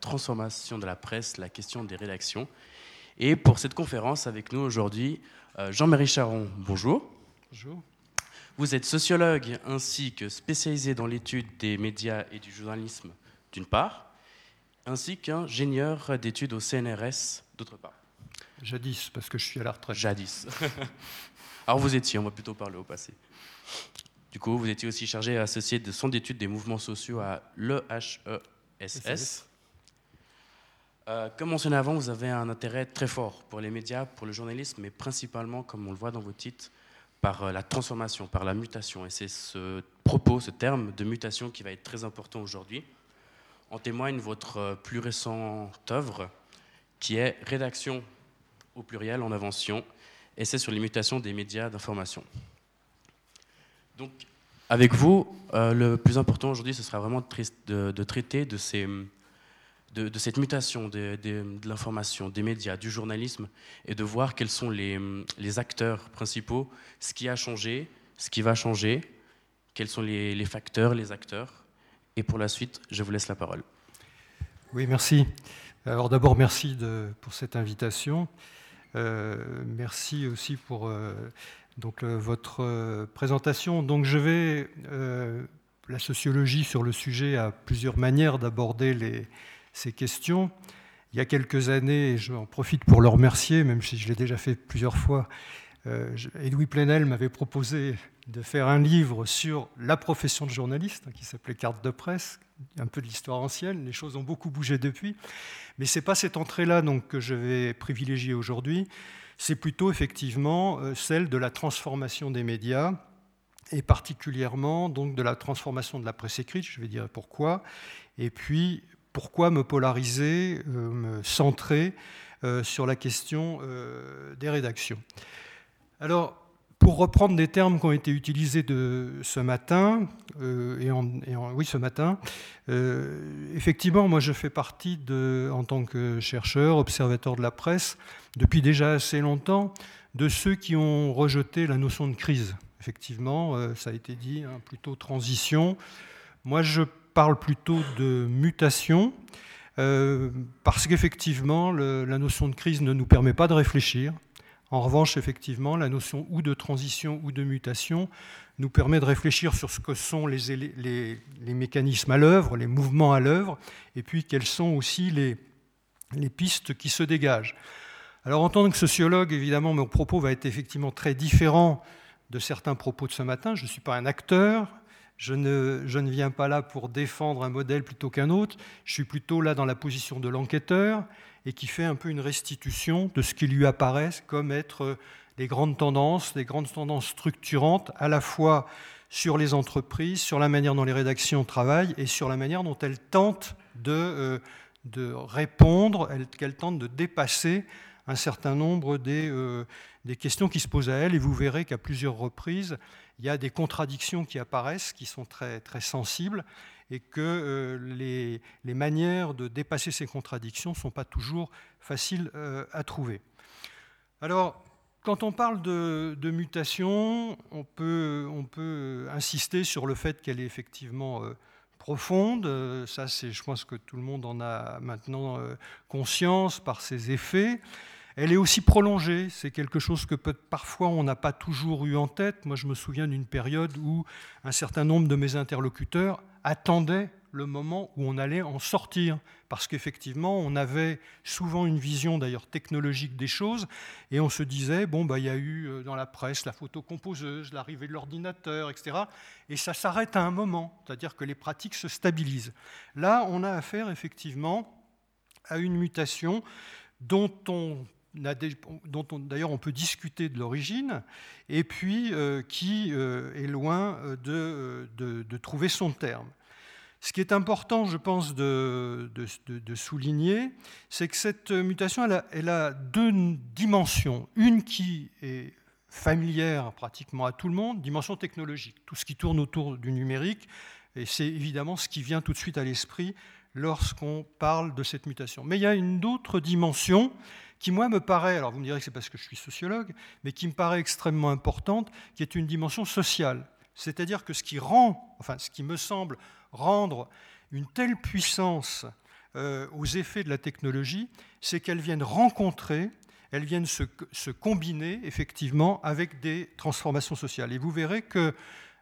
transformation de la presse, la question des rédactions. Et pour cette conférence, avec nous aujourd'hui, euh, Jean-Marie Charon, bonjour. Bonjour. Vous êtes sociologue ainsi que spécialisé dans l'étude des médias et du journalisme, d'une part, ainsi qu'ingénieur d'études au CNRS, d'autre part. Jadis, parce que je suis à la retraite. Jadis. Alors vous étiez, on va plutôt parler au passé. Du coup, vous étiez aussi chargé associé de son d'études des mouvements sociaux à l'EHESS. Euh, comme mentionné avant, vous avez un intérêt très fort pour les médias, pour le journalisme, mais principalement, comme on le voit dans vos titres, par euh, la transformation, par la mutation. Et c'est ce propos, ce terme de mutation qui va être très important aujourd'hui. En témoigne votre euh, plus récente œuvre, qui est Rédaction au pluriel en invention, essai sur les mutations des médias d'information. Donc, avec vous, le plus important aujourd'hui, ce sera vraiment de traiter de ces de, cette mutation de, l'information, des médias, du journalisme, et de voir quels sont les, acteurs principaux, ce qui a changé, ce qui va changer, quels sont les, facteurs, les acteurs. Et pour la suite, je vous laisse la parole. Oui, merci. Alors d'abord, merci pour cette invitation. Euh, merci aussi pour euh, donc, euh, votre présentation. Donc je vais... la sociologie sur le sujet a plusieurs manières d'aborder les, ces questions. Il y a quelques années, et j'en profite pour le remercier, même si je l'ai déjà fait plusieurs fois, euh, Edoui Plenel m'avait proposé de faire un livre sur la profession de journaliste, qui s'appelait Carte de presse, un peu de l'histoire ancienne. Les choses ont beaucoup bougé depuis. Mais ce n'est pas cette entrée-là donc, que je vais privilégier aujourd'hui. C'est plutôt effectivement euh, celle de la transformation des médias et particulièrement donc de la transformation de la presse écrite, je vais dire pourquoi, et puis pourquoi me polariser, euh, me centrer euh, sur la question euh, des rédactions Alors, pour reprendre des termes qui ont été utilisés de ce matin, et, oui, ce matin, effectivement, moi je fais partie, de, en tant que chercheur, observateur de la presse, depuis déjà assez longtemps, de ceux qui ont rejeté la notion de crise. Effectivement, ça a été dit, hein, plutôt transition. Moi, je parle plutôt de mutation, euh, parce qu'effectivement, la notion de crise ne nous permet pas de réfléchir. En revanche, effectivement, la notion ou de transition ou de mutation nous permet de réfléchir sur ce que sont les, mécanismes à l'œuvre, les mouvements à l'œuvre, et puis quelles sont aussi les, les pistes qui se dégagent. Alors en tant que sociologue, évidemment, mon propos va être effectivement très différent de certains propos de ce matin. Je ne suis pas un acteur, je ne, viens pas là pour défendre un modèle plutôt qu'un autre, je suis plutôt là dans la position de l'enquêteur et qui fait un peu une restitution de ce qui lui apparaît comme être les grandes tendances, les grandes tendances structurantes, à la fois sur les entreprises, sur la manière dont les rédactions travaillent et sur la manière dont elles tentent de, euh, de répondre, qu'elles tentent de dépasser un certain nombre des, euh, des questions qui se posent à elles. Et vous verrez qu'à plusieurs reprises, il y a des contradictions qui apparaissent, qui sont très, très sensibles, et que euh, les, les, manières de dépasser ces contradictions ne sont pas toujours faciles euh, à trouver. Alors, quand on parle de, mutation, on peut, on peut, insister sur le fait qu'elle est effectivement profonde. Ça, c'est, je pense que tout le monde en a maintenant conscience par ses effets. Elle est aussi prolongée, c'est quelque chose que parfois on n'a pas toujours eu en tête. Moi je me souviens d'une période où un certain nombre de mes interlocuteurs attendaient le moment où on allait en sortir, parce qu'effectivement on avait souvent une vision d'ailleurs technologique des choses, et on se disait, bon, bah, il y a eu euh, dans la presse la photo composeuse, l'arrivée de l'ordinateur, etc. Et ça s'arrête à un moment, c'est-à-dire que les pratiques se stabilisent. Là, on a affaire effectivement à une mutation dont on dont d'ailleurs on peut discuter de l'origine, et puis euh, qui euh, est loin euh, de, trouver son terme. Ce qui est important, je pense, de, de souligner, c'est que cette mutation, elle a, elle a, deux dimensions. Une qui est familière pratiquement à tout le monde, dimension technologique, tout ce qui tourne autour du numérique, et c'est évidemment ce qui vient tout de suite à l'esprit lorsqu'on parle de cette mutation. Mais il y a une autre dimension qui, moi, me paraît, alors vous me direz que c'est parce que je suis sociologue, mais qui me paraît extrêmement importante, qui est une dimension sociale. C'est-à-dire que ce qui rend, enfin, ce qui me semble rendre une telle puissance aux effets de la technologie, c'est qu'elles viennent rencontrer, elles viennent se, se, combiner effectivement avec des transformations sociales. Et vous verrez que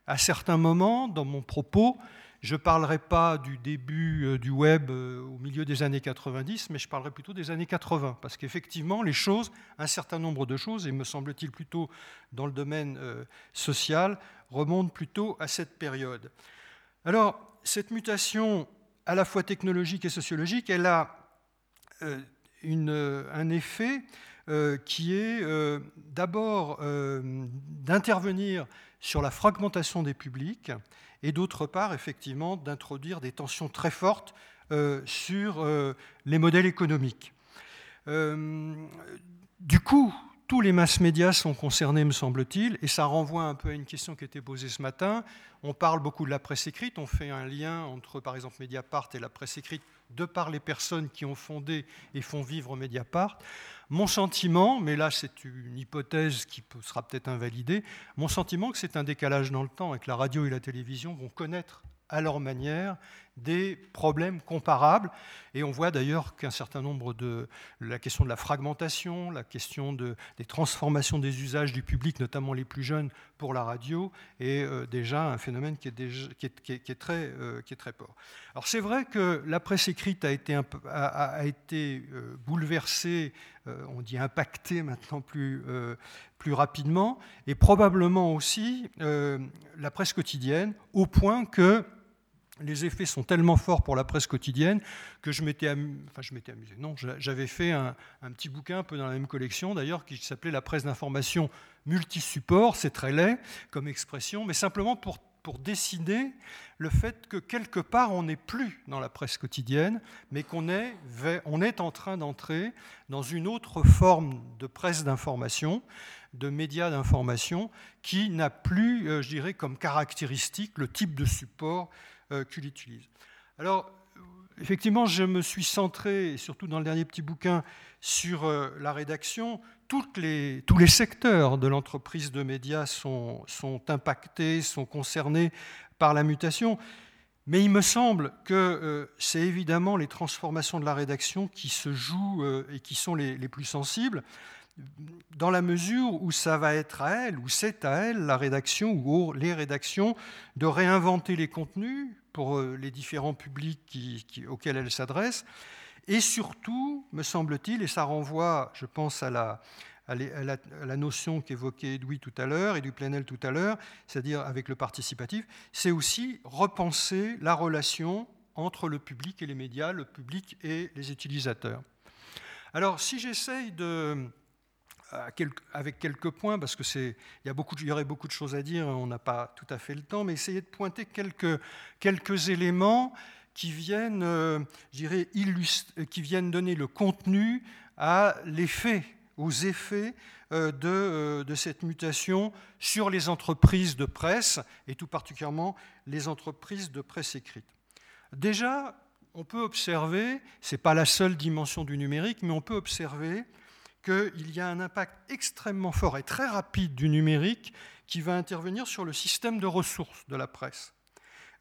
à certains moments dans mon propos, je ne parlerai pas du début euh, du web euh, au milieu des années 90, mais je parlerai plutôt des années 80, parce qu'effectivement, les choses, un certain nombre de choses, et me semble-t-il plutôt dans le domaine euh, social, remontent plutôt à cette période. Alors, cette mutation à la fois technologique et sociologique, elle a un effet qui est d'abord d'intervenir sur la fragmentation des publics et d'autre part, effectivement, d'introduire des tensions très fortes euh, sur euh, les modèles économiques. Euh, du coup, tous les masses médias sont concernés, me semble-t-il, et ça renvoie un peu à une question qui été posée ce matin. On parle beaucoup de la presse écrite, on fait un lien entre, par exemple, Mediapart et la presse écrite de par les personnes qui ont fondé et font vivre Mediapart. Mon sentiment, mais là c'est une hypothèse qui sera peut-être invalidée, mon sentiment que c'est un décalage dans le temps et que la radio et la télévision vont connaître à leur manière des problèmes comparables. Et on voit d'ailleurs qu'un certain nombre de... La question de la fragmentation, la question de, des transformations des usages du public, notamment les plus jeunes, pour la radio, est euh, déjà un phénomène qui est, très, euh, fort. Alors c'est vrai que la presse écrite a été, a, été euh, bouleversée, on dit impactée maintenant plus, plus rapidement, et probablement aussi la presse quotidienne, au point que les effets sont tellement forts pour la presse quotidienne que je m'étais enfin, amusé. Non, j'avais fait un, petit bouquin un peu dans la même collection d'ailleurs qui s'appelait La presse d'information multisupport. C'est très laid comme expression, mais simplement pour, pour le fait que quelque part on n'est plus dans la presse quotidienne, mais qu'on est, on est en train d'entrer dans une autre forme de presse d'information, de médias d'information, qui n'a plus, euh, je dirais, comme caractéristique le type de support qu'il utilise. Alors, effectivement, je me suis centré, surtout dans le dernier petit bouquin, sur euh, la rédaction. Les, tous les secteurs de l'entreprise de médias sont, sont, impactés, sont concernés par la mutation. Mais il me semble que euh, c'est évidemment les transformations de la rédaction qui se jouent et qui sont les, les, plus sensibles, dans la mesure où ça va être à elle, ou c'est à elle, la rédaction, ou les rédactions, de réinventer les contenus, pour euh, les différents publics auxquels elle s'adresse. Et surtout, me semble-t-il, et ça renvoie, je pense, à la, à la, notion qu'évoquait Edoui tout à l'heure et du Plenel tout à l'heure, c'est-à-dire avec le participatif, c'est aussi repenser la relation entre le public et les médias, le public et les utilisateurs. Alors, si j'essaye de, avec quelques points, parce qu'il y, y aurait beaucoup de choses à dire, on n'a pas tout à fait le temps, mais essayer de pointer quelques, quelques éléments qui viennent, euh, qui viennent donner le contenu aux effets euh, de, euh, de, cette mutation sur les entreprises de presse, et tout particulièrement les entreprises de presse écrite. Déjà, on peut observer, ce n'est pas la seule dimension du numérique, mais on peut observer qu'il y a un impact extrêmement fort et très rapide du numérique qui va intervenir sur le système de ressources de la presse.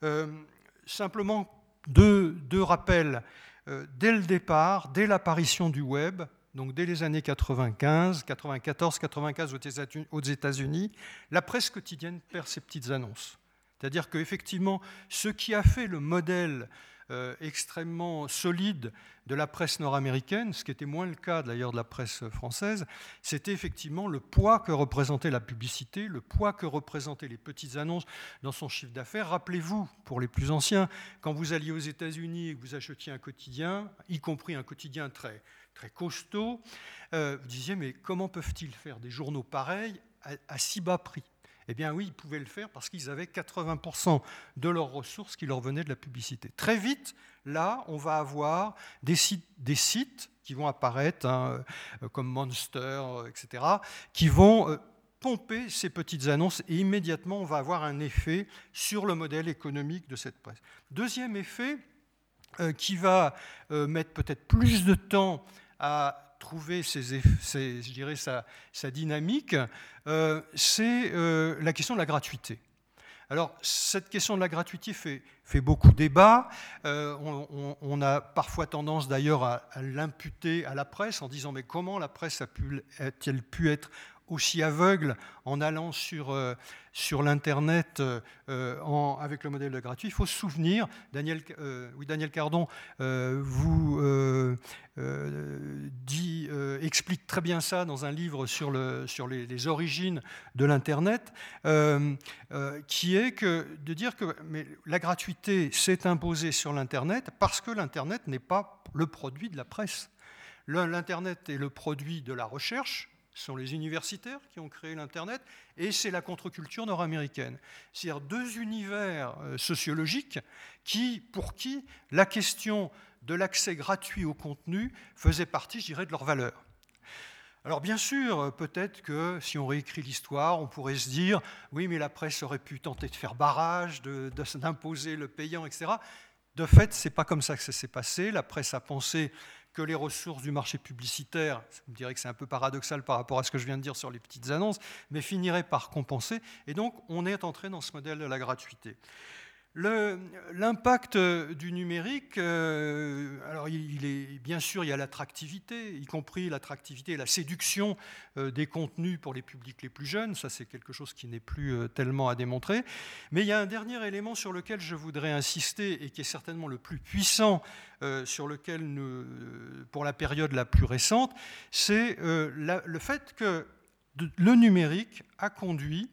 Euh, simplement deux, rappels. Euh, dès le départ, dès l'apparition du web, donc dès les années 95, 94, 95 aux États-Unis, la presse quotidienne perd ses petites annonces. C'est-à-dire qu'effectivement, ce qui a fait le modèle euh, extrêmement solide de la presse nord-américaine, ce qui était moins le cas d'ailleurs de la presse française, c'était effectivement le poids que représentait la publicité, le poids que représentaient les petites annonces dans son chiffre d'affaires. Rappelez-vous, pour les plus anciens, quand vous alliez aux États-Unis et que vous achetiez un quotidien, y compris un quotidien très, très costaud, euh, vous disiez mais comment peuvent-ils faire des journaux pareils à si bas prix? Eh bien oui, ils pouvaient le faire parce qu'ils avaient 80% de leurs ressources qui leur venaient de la publicité. Très vite, là, on va avoir des sites, qui vont apparaître, hein, euh, comme Monster, euh, etc., qui vont euh, pomper ces petites annonces et immédiatement, on va avoir un effet sur le modèle économique de cette presse. Deuxième effet, qui va mettre peut-être plus de temps à trouver ses, je dirais, sa, dynamique, euh, c'est euh, la question de la gratuité. Alors, cette question de la gratuité fait, beaucoup débat. Euh, on, a parfois tendance d'ailleurs à, à l'imputer à la presse en disant mais comment la presse a-t-elle pu être aussi aveugle en allant sur, euh, sur l'Internet euh, avec le modèle de gratuit. Il faut se souvenir, Daniel, euh, oui, Daniel Cardon vous dit, explique très bien ça dans un livre sur, le, sur les, les origines de l'Internet, qui est que, de dire que mais la gratuité s'est imposée sur l'Internet parce que l'Internet n'est pas le produit de la presse. L'Internet est le produit de la recherche, ce sont les universitaires qui ont créé l'Internet, et c'est la contre-culture nord-américaine. C'est-à-dire deux univers euh, sociologiques qui, pour qui la question de l'accès gratuit au contenu faisait partie, je dirais, de leur valeur. Alors bien sûr, peut-être que si on réécrit l'histoire, on pourrait se dire, oui, mais la presse aurait pu tenter de faire barrage, d'imposer le payant, etc. De fait, ce n'est pas comme ça que ça s'est passé. La presse a pensé que les ressources du marché publicitaire, vous me direz que c'est un peu paradoxal par rapport à ce que je viens de dire sur les petites annonces, mais finiraient par compenser. Et donc, on est entré dans ce modèle de la gratuité. L'impact du numérique, euh, alors il est bien sûr il y a l'attractivité, y compris l'attractivité et la séduction euh, des contenus pour les publics les plus jeunes, ça c'est quelque chose qui n'est plus euh, tellement à démontrer. Mais il y a un dernier élément sur lequel je voudrais insister et qui est certainement le plus puissant sur lequel pour la période la plus récente, c'est le fait que le numérique a conduit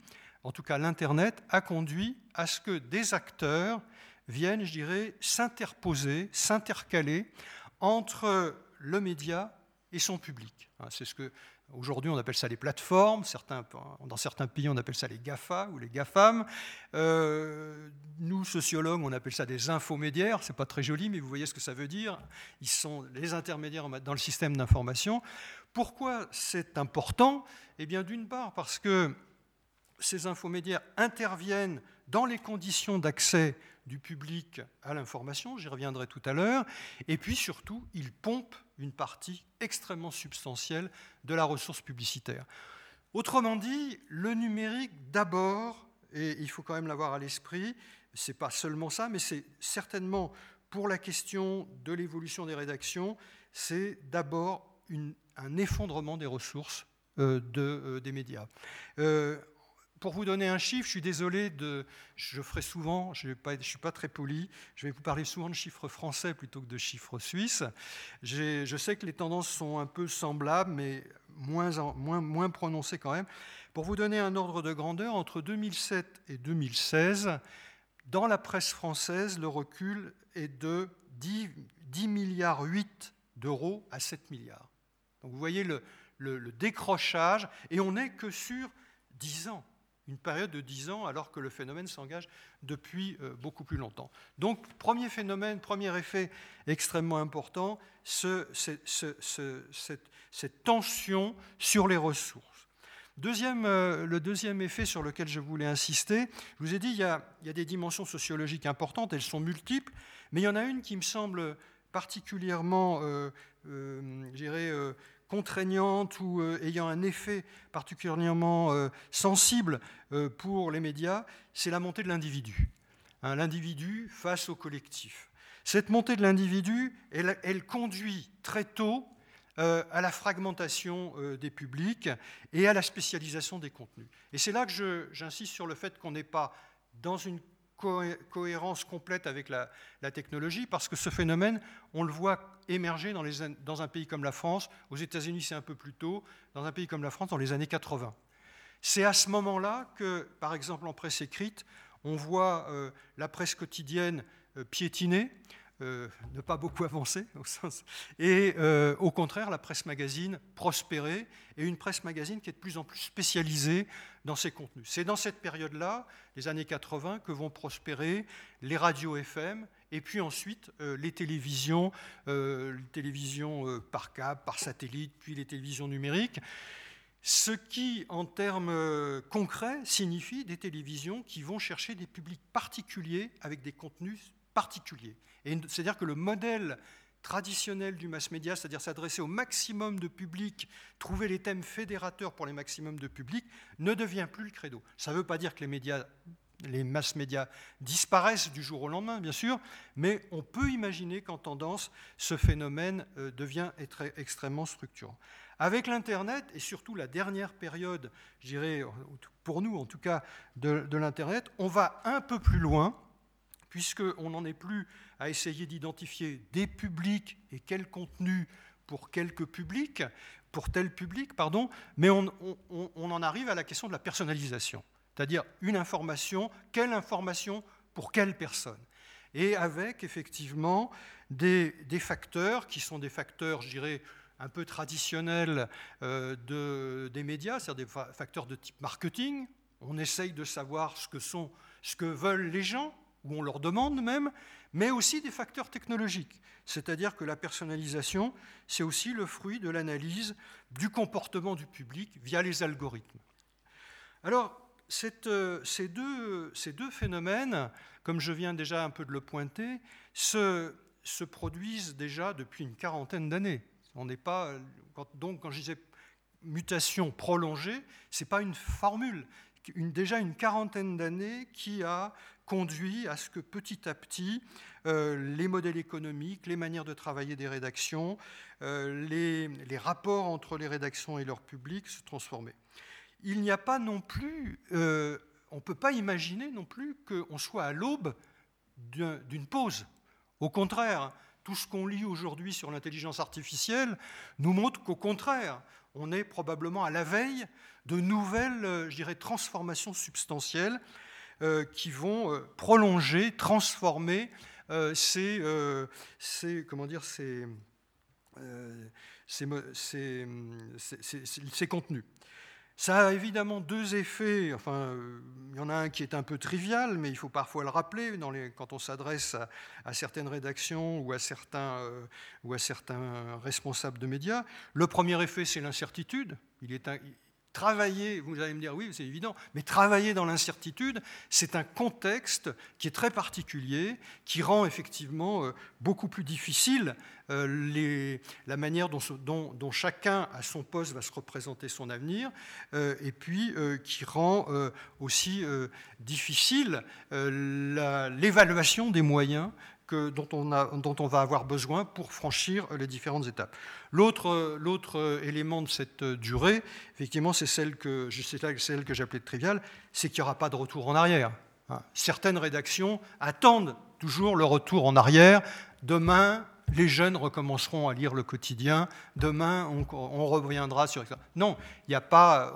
en tout cas l'Internet, a conduit à ce que des acteurs viennent, je dirais, s'interposer, s'intercaler entre le média et son public. Hein, c'est ce que aujourd'hui on appelle ça les plateformes, certains, dans certains pays on appelle ça les GAFA ou les GAFAM. Euh, nous, sociologues, on appelle ça des infomédiaires, c'est pas très joli, mais vous voyez ce que ça veut dire. Ils sont les intermédiaires dans le système d'information. Pourquoi c'est important? Eh bien, d'une part, parce que ces infomédiaires interviennent dans les conditions d'accès du public à l'information, j'y reviendrai tout à l'heure, et puis surtout, ils pompent une partie extrêmement substantielle de la ressource publicitaire. Autrement dit, le numérique d'abord, et il faut quand même l'avoir à l'esprit, c'est pas seulement ça, mais c'est certainement pour la question de l'évolution des rédactions, c'est d'abord un effondrement des ressources euh, euh, des médias. Euh, pour vous donner un chiffre, je suis désolé, de, je ferai souvent, je ne suis pas très poli, je vais vous parler souvent de chiffres français plutôt que de chiffres suisses. Je sais que les tendances sont un peu semblables, mais moins, prononcées quand même. Pour vous donner un ordre de grandeur, entre 2007 et 2016, dans la presse française, le recul est de 10, 10 milliards 8 d'euros à 7 milliards. Donc vous voyez le, le décrochage, et on n'est que sur 10 ans une période de 10 ans alors que le phénomène s'engage depuis euh, beaucoup plus longtemps. Donc, premier phénomène, premier effet extrêmement important, ce, cette, tension sur les ressources. Deuxième, euh, le deuxième effet sur lequel je voulais insister, je vous ai dit, il y, a, des dimensions sociologiques importantes, elles sont multiples, mais il y en a une qui me semble particulièrement, euh, euh je dirais, contraignante ou euh, ayant un effet particulièrement euh, sensible euh, pour les médias, c'est la montée de l'individu. Hein, l'individu face au collectif. Cette montée de l'individu, elle, elle, conduit très tôt à la fragmentation des publics et à la spécialisation des contenus. Et c'est là que j'insiste sur le fait qu'on n'est pas dans une cohérence complète avec la, technologie, parce que ce phénomène, on le voit émerger dans, un pays comme la France, aux États-Unis c'est un peu plus tôt, dans un pays comme la France dans les années 80. C'est à ce moment-là que, par exemple en presse écrite, on voit euh, la presse quotidienne euh, piétiner, euh, ne pas beaucoup avancer, et euh, au contraire, la presse magazine prospérer, et une presse magazine qui est de plus en plus spécialisée dans ses contenus. C'est dans cette période-là, les années 80, que vont prospérer les radios FM, et puis ensuite euh, les télévisions, les télévisions par câble, par satellite, puis les télévisions numériques. Ce qui, en termes concrets, signifie des télévisions qui vont chercher des publics particuliers avec des contenus particuliers. C'est-à-dire que le modèle traditionnel du mass média, c'est-à-dire s'adresser au maximum de public, trouver les thèmes fédérateurs pour les maximums de public, ne devient plus le credo. Ça ne veut pas dire que les médias les mass médias disparaissent du jour au lendemain, bien sûr, mais on peut imaginer qu'en tendance, ce phénomène euh, devient extrêmement structurant. Avec l'Internet, et surtout la dernière période, je dirais, pour nous en tout cas, de l'Internet, on va un peu plus loin, puisqu'on n'en est plus à essayer d'identifier des publics et quel contenu pour pour tel public, pardon, mais on, en arrive à la question de la personnalisation, c'est-à-dire une information, quelle information pour quelle personne et avec effectivement des, facteurs qui sont des facteurs, je dirais, un peu traditionnels euh, de, des médias, c'est-à-dire des facteurs de type marketing. On essaye de savoir ce que, sont, ce que veulent les gens, ou on leur demande même, mais aussi des facteurs technologiques. C'est-à-dire que la personnalisation, c'est aussi le fruit de l'analyse du comportement du public via les algorithmes. Alors, euh, ces, deux, phénomènes, comme je viens déjà un peu de le pointer, se, se produisent déjà depuis une quarantaine d'années. On n'est pas donc quand je disais mutation prolongée, c'est pas une formule, déjà une quarantaine d'années qui a conduit à ce que petit à petit, euh, les modèles économiques, les manières de travailler des rédactions, euh, les, rapports entre les rédactions et leur public se transformaient. Il n'y a pas non plus, euh, on ne peut pas imaginer non plus qu'on soit à l'aube d'une pause. Au contraire, tout ce qu'on lit aujourd'hui sur l'intelligence artificielle nous montre qu'au contraire, on est probablement à la veille de nouvelles, je dirais, transformations substantielles qui vont euh, prolonger, transformer euh, ces, comment dire, ces, ces, contenus. Ça a évidemment deux effets. Enfin, il y en a un qui est un peu trivial, mais il faut parfois le rappeler quand on s'adresse à, certaines rédactions ou à certains, ou à certains responsables de médias. Le premier effet, c'est l'incertitude. Il est, travailler, vous allez me dire oui, c'est évident, mais travailler dans l'incertitude, c'est un contexte qui est très particulier, qui rend effectivement euh, beaucoup plus difficile euh, la manière dont, dont, chacun à son poste va se représenter son avenir, euh, et puis qui rend aussi difficile l'évaluation des moyens dont, on va avoir besoin pour franchir les différentes étapes. L'autre élément de cette durée, effectivement, c'est celle que, que j'appelais triviale, c'est qu'il n'y aura pas de retour en arrière. Hein. Certaines rédactions attendent toujours le retour en arrière. Demain, les jeunes recommenceront à lire le quotidien. Demain, on, reviendra sur. Non, il n'y a pas.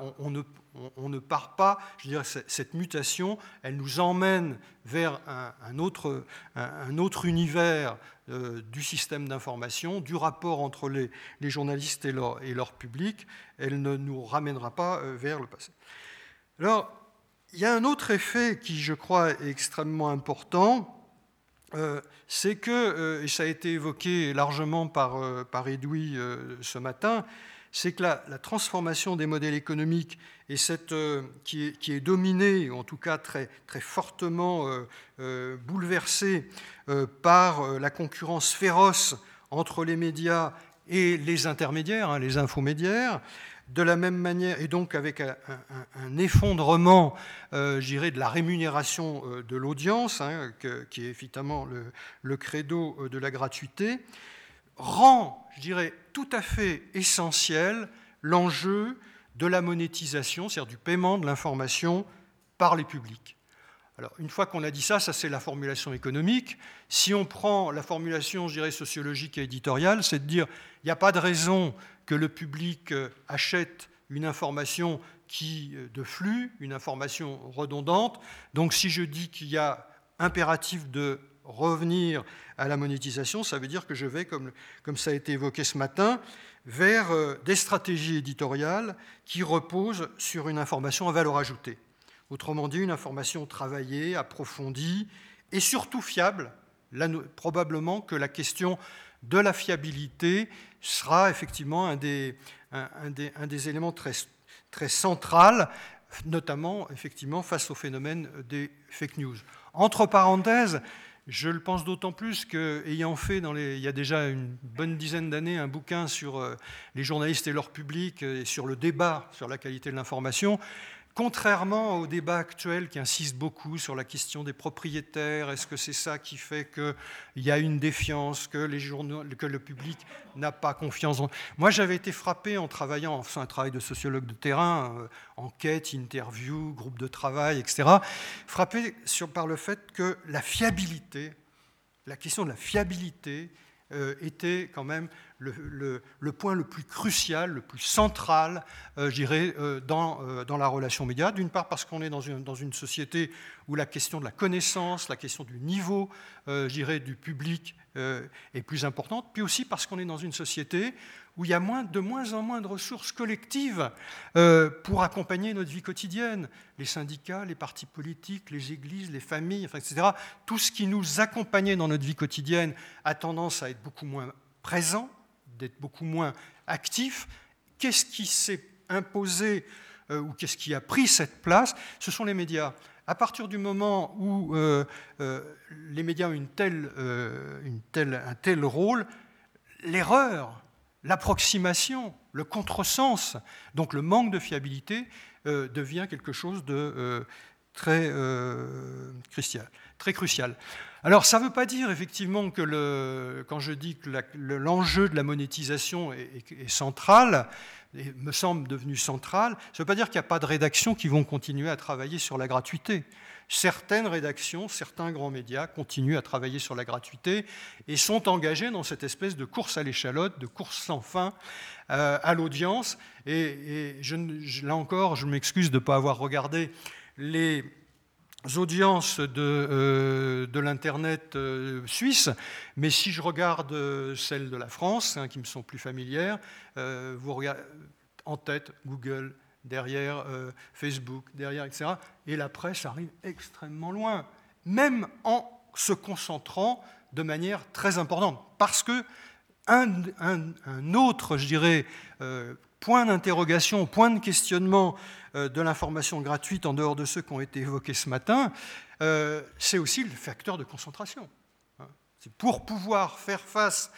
On, ne, part pas. Je dire, cette mutation, elle nous emmène vers un, autre, un, autre, univers euh, du système d'information, du rapport entre les, journalistes et leur, public. Elle ne nous ramènera pas euh, vers le passé. Alors, il y a un autre effet qui, je crois, est extrêmement important euh, c'est que, et ça a été évoqué largement par, par Edoui ce matin, c'est que la, transformation des modèles économiques et cette, qui, est, qui, est, dominée, en tout cas très, très fortement bouleversée par la concurrence féroce entre les médias et les intermédiaires, hein, les infomédiaires, de la même manière, et donc avec un, effondrement, euh, de la rémunération euh, de l'audience, hein, qui est évidemment le, credo euh, de la gratuité, rend, je dirais, tout à fait essentiel l'enjeu de la monétisation, c'est-à-dire du paiement de l'information par les publics. Alors, une fois qu'on a dit ça, ça c'est la formulation économique. Si on prend la formulation, je dirais, sociologique et éditoriale, c'est de dire il n'y a pas de raison que le public euh, achète une information qui, euh, de flux, une information redondante. Donc si je dis qu'il y a impératif de revenir à la monétisation, ça veut dire que je vais, comme, comme ça a été évoqué ce matin, vers euh, des stratégies éditoriales qui reposent sur une information à valeur ajoutée. Autrement dit, une information travaillée, approfondie et surtout fiable. Là, probablement que la question de la fiabilité sera effectivement un des, un, des, un des, éléments très, très central, notamment effectivement face au phénomène des fake news. Entre parenthèses, je le pense d'autant plus qu'ayant fait il y a déjà une bonne dizaine d'années un bouquin sur euh, les journalistes et leur public et sur le débat sur la qualité de l'information, Contrairement au débat actuel qui insiste beaucoup sur la question des propriétaires, est-ce que c'est ça qui fait qu'il y a une défiance, que, le public n'a pas confiance Moi, j'avais été frappé en travaillant, en faisant un travail de sociologue de terrain, euh, enquête, interview, groupe de travail, etc., frappé par le fait que la fiabilité, la question de la fiabilité euh, était quand même le, point le plus crucial, le plus central, euh, j'irais, euh, dans, euh, dans, la relation média. D'une part parce qu'on est dans une, dans une, société où la question de la connaissance, la question du niveau, j'irais, du public est plus importante, puis aussi parce qu'on est dans une société où il y a de moins en moins de ressources collectives pour accompagner notre vie quotidienne. Les syndicats, les partis politiques, les églises, les familles, etc. Tout ce qui nous accompagnait dans notre vie quotidienne a tendance à être beaucoup moins présent d'être beaucoup moins actif. Qu'est-ce qui s'est imposé euh, ou qu'est-ce qui a pris cette place? Ce sont les médias. À partir du moment où euh, euh, les médias ont un tel rôle, l'erreur, l'approximation, le contresens, donc le manque de fiabilité, devient quelque chose de très crucial. Très crucial. Alors ça ne veut pas dire effectivement que quand je dis que l'enjeu de la monétisation est, central, et me semble devenu central, ça ne veut pas dire qu'il n'y a pas de rédactions qui vont continuer à travailler sur la gratuité. Certaines rédactions, certains grands médias continuent à travailler sur la gratuité et sont engagés dans cette espèce de course à l'échalote, de course sans fin euh, à l'audience. Et, là encore, je m'excuse de ne pas avoir regardé les audiences de, euh, l'Internet euh, suisse, mais si je regarde celles de la France, hein, qui me sont plus familières, vous regardez en tête Google, derrière Facebook, derrière, etc. Et la presse arrive extrêmement loin, même en se concentrant de manière très importante. Parce que un, autre, je dirais, point d'interrogation, point de questionnement euh, de l'information gratuite en dehors de ceux qui ont été évoqués ce matin, euh, c'est aussi le facteur de concentration. Hein. C'est pour pouvoir faire face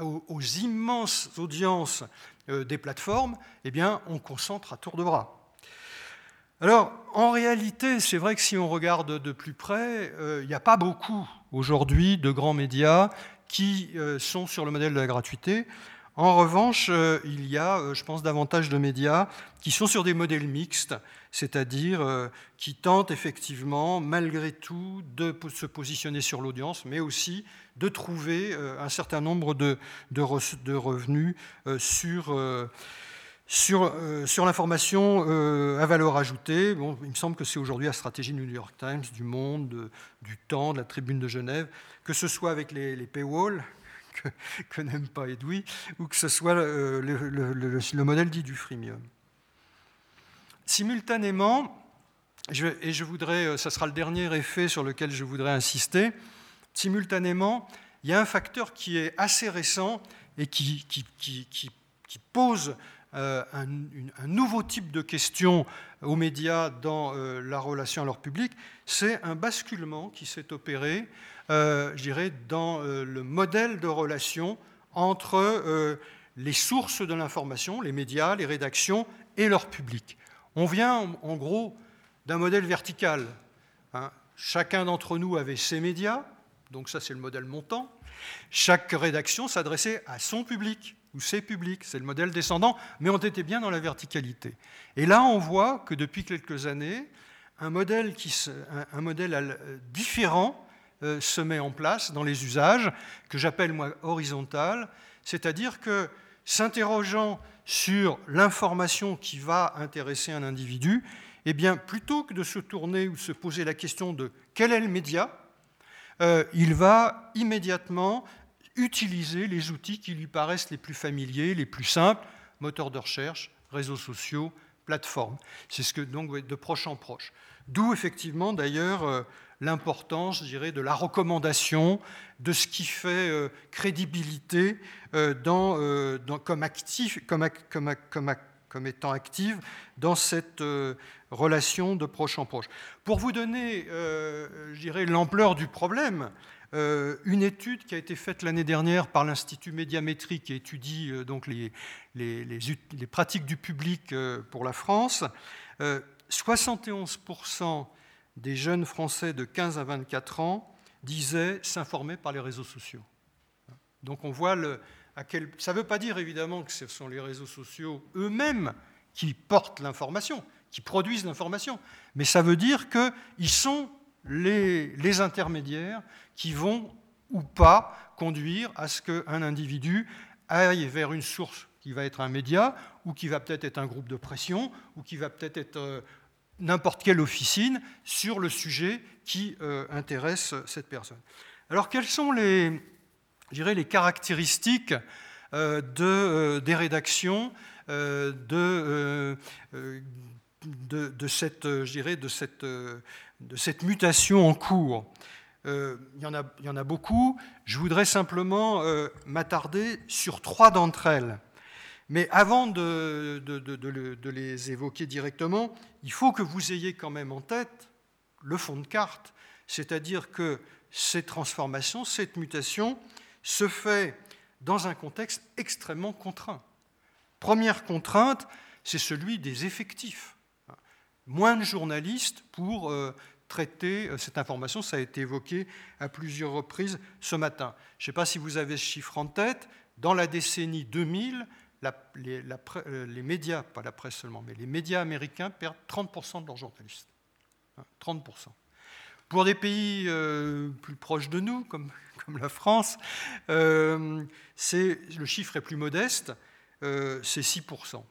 aux, immenses audiences euh, des plateformes, eh bien, on concentre à tour de bras. Alors, en réalité, c'est vrai que si on regarde de plus près, il n'y a pas beaucoup aujourd'hui de grands médias qui sont sur le modèle de la gratuité. En revanche, euh, il y a, euh, je pense, davantage de médias qui sont sur des modèles mixtes, c'est-à-dire euh, qui tentent effectivement, malgré tout, de se positionner sur l'audience, mais aussi de trouver un certain nombre de, revenus sur, l'information à valeur ajoutée. Il me semble que c'est aujourd'hui la stratégie du New York Times, du Monde, du Temps, de la Tribune de Genève, que ce soit avec les paywalls, que, n'aime pas Edoui, ou que ce soit le, le, modèle dit du freemium. Simultanément, et je voudrais, euh, sera le dernier effet sur lequel je voudrais insister, simultanément, il y a un facteur qui est assez récent et qui, pose euh, un, nouveau type de question aux médias dans euh, la relation à leur public, c'est un basculement qui s'est opéré euh, je dirais, dans euh, le modèle de relation entre euh, les sources de l'information, les médias, les rédactions et leur public. On vient en gros d'un modèle vertical. Hein. Chacun d'entre nous avait ses médias, donc ça c'est le modèle montant. Chaque rédaction s'adressait à son public ou ses publics, c'est le modèle descendant, mais on était bien dans la verticalité. Et là on voit que depuis quelques années, un modèle, qui, un modèle différent euh, se met en place dans les usages, que j'appelle moi horizontal, c'est-à-dire que s'interrogeant sur l'information qui va intéresser un individu, eh bien, plutôt que de se tourner ou de se poser la question de quel est le média, euh, il va immédiatement utiliser les outils qui lui paraissent les plus familiers, les plus simples, moteurs de recherche, réseaux sociaux, plateformes. C'est ce que donc de proche en proche. D'où effectivement d'ailleurs euh, l'importance, je dirais, de la recommandation, de ce qui fait euh, crédibilité euh, euh, comme, actif, comme, étant active dans cette relation de proche en proche. Pour vous donner, je dirais, l'ampleur du problème, une étude qui a été faite l'année dernière par l'Institut Médiamétrique qui étudie donc les, pratiques du public pour la France 71% des jeunes Français de 15 à 24 ans disaient s'informer par les réseaux sociaux. Donc on voit à quel... Ça ne veut pas dire évidemment que ce sont les réseaux sociaux eux-mêmes qui portent l'information, qui produisent l'information, mais ça veut dire qu'ils sont les, les intermédiaires qui vont ou pas conduire à ce qu'un individu aille vers une source qui va être un média, ou qui va peut-être être un groupe de pression, ou qui va peut-être être, euh, n'importe quelle officine sur le sujet qui euh, intéresse cette personne. Alors quelles sont les, caractéristiques euh, de, des rédactions de, cette, de, de cette mutation en cours? Il y en a beaucoup. Je voudrais simplement m'attarder sur trois d'entre elles. Mais avant de, les évoquer directement, il faut que vous ayez quand même en tête le fond de carte, c'est-à-dire que cette transformation, cette mutation, se fait dans un contexte extrêmement contraint. Première contrainte, c'est celui des effectifs. Moins de journalistes pour euh, traiter euh, cette information, ça a été évoqué à plusieurs reprises ce matin. Je ne sais pas si vous avez ce chiffre en tête, dans la décennie 2000, euh, les, médias, pas la presse seulement, mais les médias américains perdent 30% de leurs journalistes. 30%. Hein, Pour des pays euh, plus proches de nous, comme, la France, euh, le chiffre est plus modeste, c'est 6%.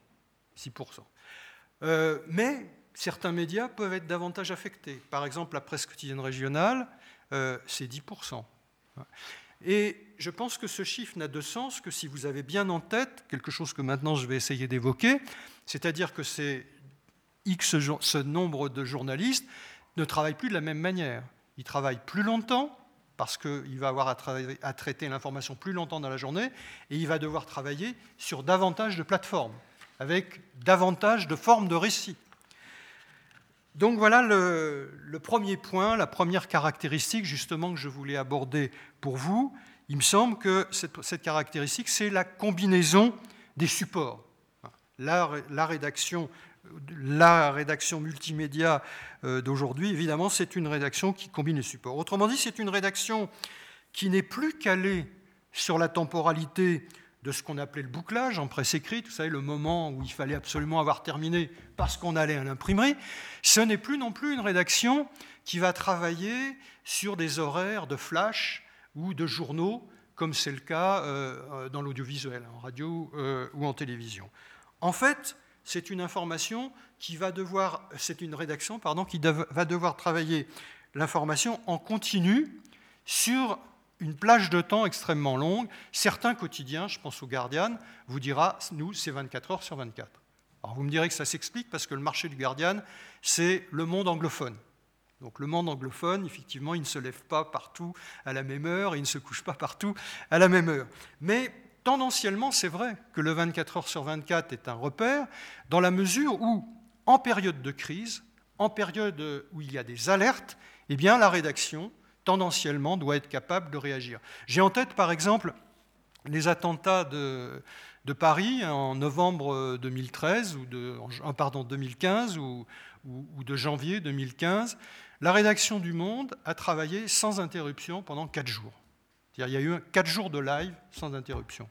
6%. mais certains médias peuvent être davantage affectés. Par exemple, la presse quotidienne régionale, c'est 10%. Et je pense que ce chiffre n'a de sens que si vous avez bien en tête quelque chose que maintenant je vais essayer d'évoquer, c'est-à-dire que ce nombre de journalistes ne travaillent plus de la même manière. Ils travaillent plus longtemps parce qu'il va avoir à, à traiter l'information plus longtemps dans la journée et il va devoir travailler sur davantage de plateformes, avec davantage de formes de récits. Donc voilà le, premier point, la première caractéristique justement que je voulais aborder pour vous. Il me semble que cette, caractéristique, c'est la combinaison des supports. La, rédaction, la rédaction multimédia euh, d'aujourd'hui, évidemment, c'est une rédaction qui combine les supports. Autrement dit, c'est une rédaction qui n'est plus calée sur la temporalité de ce qu'on appelait le bouclage en presse écrite, vous savez, le moment où il fallait absolument avoir terminé parce qu'on allait à l'imprimerie, ce n'est plus non plus une rédaction qui va travailler sur des horaires de flash ou de journaux, comme c'est le cas euh, dans l'audiovisuel, en radio euh, ou en télévision. En fait, c'est une information qui va devoir, c'est une rédaction pardon, qui va devoir travailler l'information en continu sur une plage de temps extrêmement longue. Certains quotidiens, je pense au Guardian, vous dira, nous, c'est 24 heures sur 24. Alors vous me direz que ça s'explique parce que le marché du Guardian, c'est le monde anglophone. Donc le monde anglophone, effectivement, il ne se lève pas partout à la même heure, il ne se couche pas partout à la même heure. Mais tendanciellement, c'est vrai que le 24 heures sur 24 est un repère, dans la mesure où, en période de crise, en période où il y a des alertes, eh bien la rédaction tendanciellement, doit être capable de réagir. J'ai en tête, par exemple, les attentats de, Paris en novembre 2013 ou de, pardon, 2015 ou, ou, de janvier 2015. La rédaction du Monde a travaillé sans interruption pendant quatre jours. Il y a eu quatre jours de live sans interruption.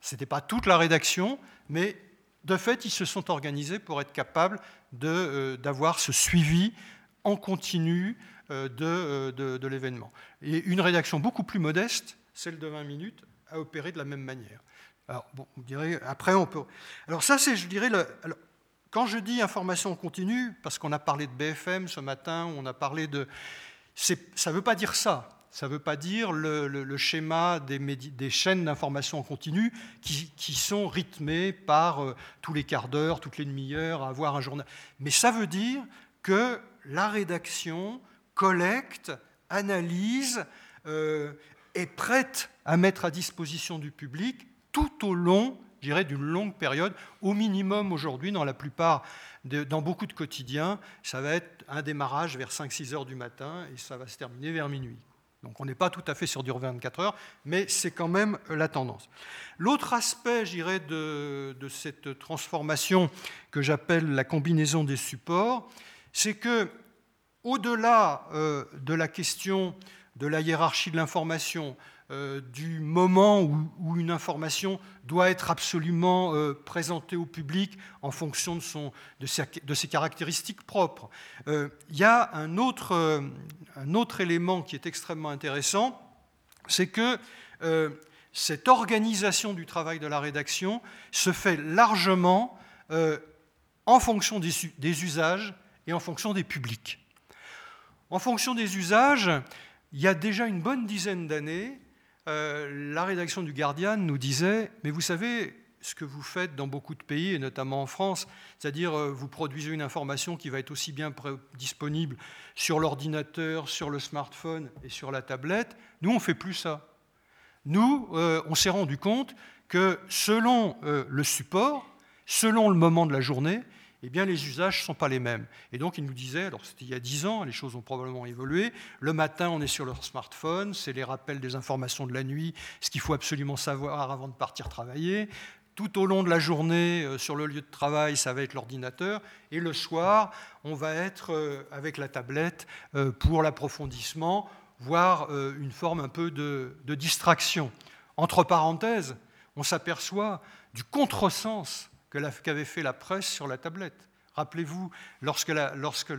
Ce n'était pas toute la rédaction, mais de fait, ils se sont organisés pour être capables euh, d'avoir ce suivi en continu euh, euh, de, l'événement. Et une rédaction beaucoup plus modeste, celle de 20 minutes, a opéré de la même manière. Alors, bon, vous direz, après, on peut. Alors, ça, c'est, je dirais. Alors, quand je dis information continue, parce qu'on a parlé de BFM ce matin, on a parlé de. Ça ne veut pas dire ça. Ça ne veut pas dire le, schéma des, chaînes d'information en continu qui, qui, sont rythmées par euh, tous les quarts d'heure, toutes les demi-heures, à avoir un journal. Mais ça veut dire que la rédaction collecte, analyse, euh, est prête à mettre à disposition du public tout au long dirais, d'une longue période. Au minimum, aujourd'hui, dans la plupart, dans beaucoup de quotidiens, ça va être un démarrage vers 5-6 heures du matin et ça va se terminer vers minuit. Donc on n'est pas tout à fait sur du 24 heures, mais c'est quand même la tendance. L'autre aspect, je dirais, de, de cette transformation que j'appelle la combinaison des supports, c'est que au-delà euh, de la question de la hiérarchie de l'information, euh, du moment où, une information doit être absolument euh, présentée au public en fonction de, ses, caractéristiques propres. il y a un autre, élément qui est extrêmement intéressant, c'est que cette organisation du travail de la rédaction se fait largement en fonction des usages et en fonction des publics. En fonction des usages, il y a déjà une bonne dizaine d'années, euh, la rédaction du Guardian nous disait, mais vous savez ce que vous faites dans beaucoup de pays, et notamment en France, c'est-à-dire euh, vous produisez une information qui va être aussi bien disponible sur l'ordinateur, sur le smartphone et sur la tablette. Nous, on ne fait plus ça. Nous, euh, on s'est rendu compte que selon le support, selon le moment de la journée, eh bien, les usages ne sont pas les mêmes. Et donc, il nous disait, alors c'était il y a 10 ans, les choses ont probablement évolué, le matin, on est sur leur smartphone, c'est les rappels des informations de la nuit, ce qu'il faut absolument savoir avant de partir travailler. Tout au long de la journée, euh, sur le lieu de travail, ça va être l'ordinateur. Et le soir, on va être euh, avec la tablette euh, pour l'approfondissement, voire une forme un peu de, de distraction. Entre parenthèses, on s'aperçoit du contresens qu'avait fait la presse sur la tablette. Rappelez-vous, lorsque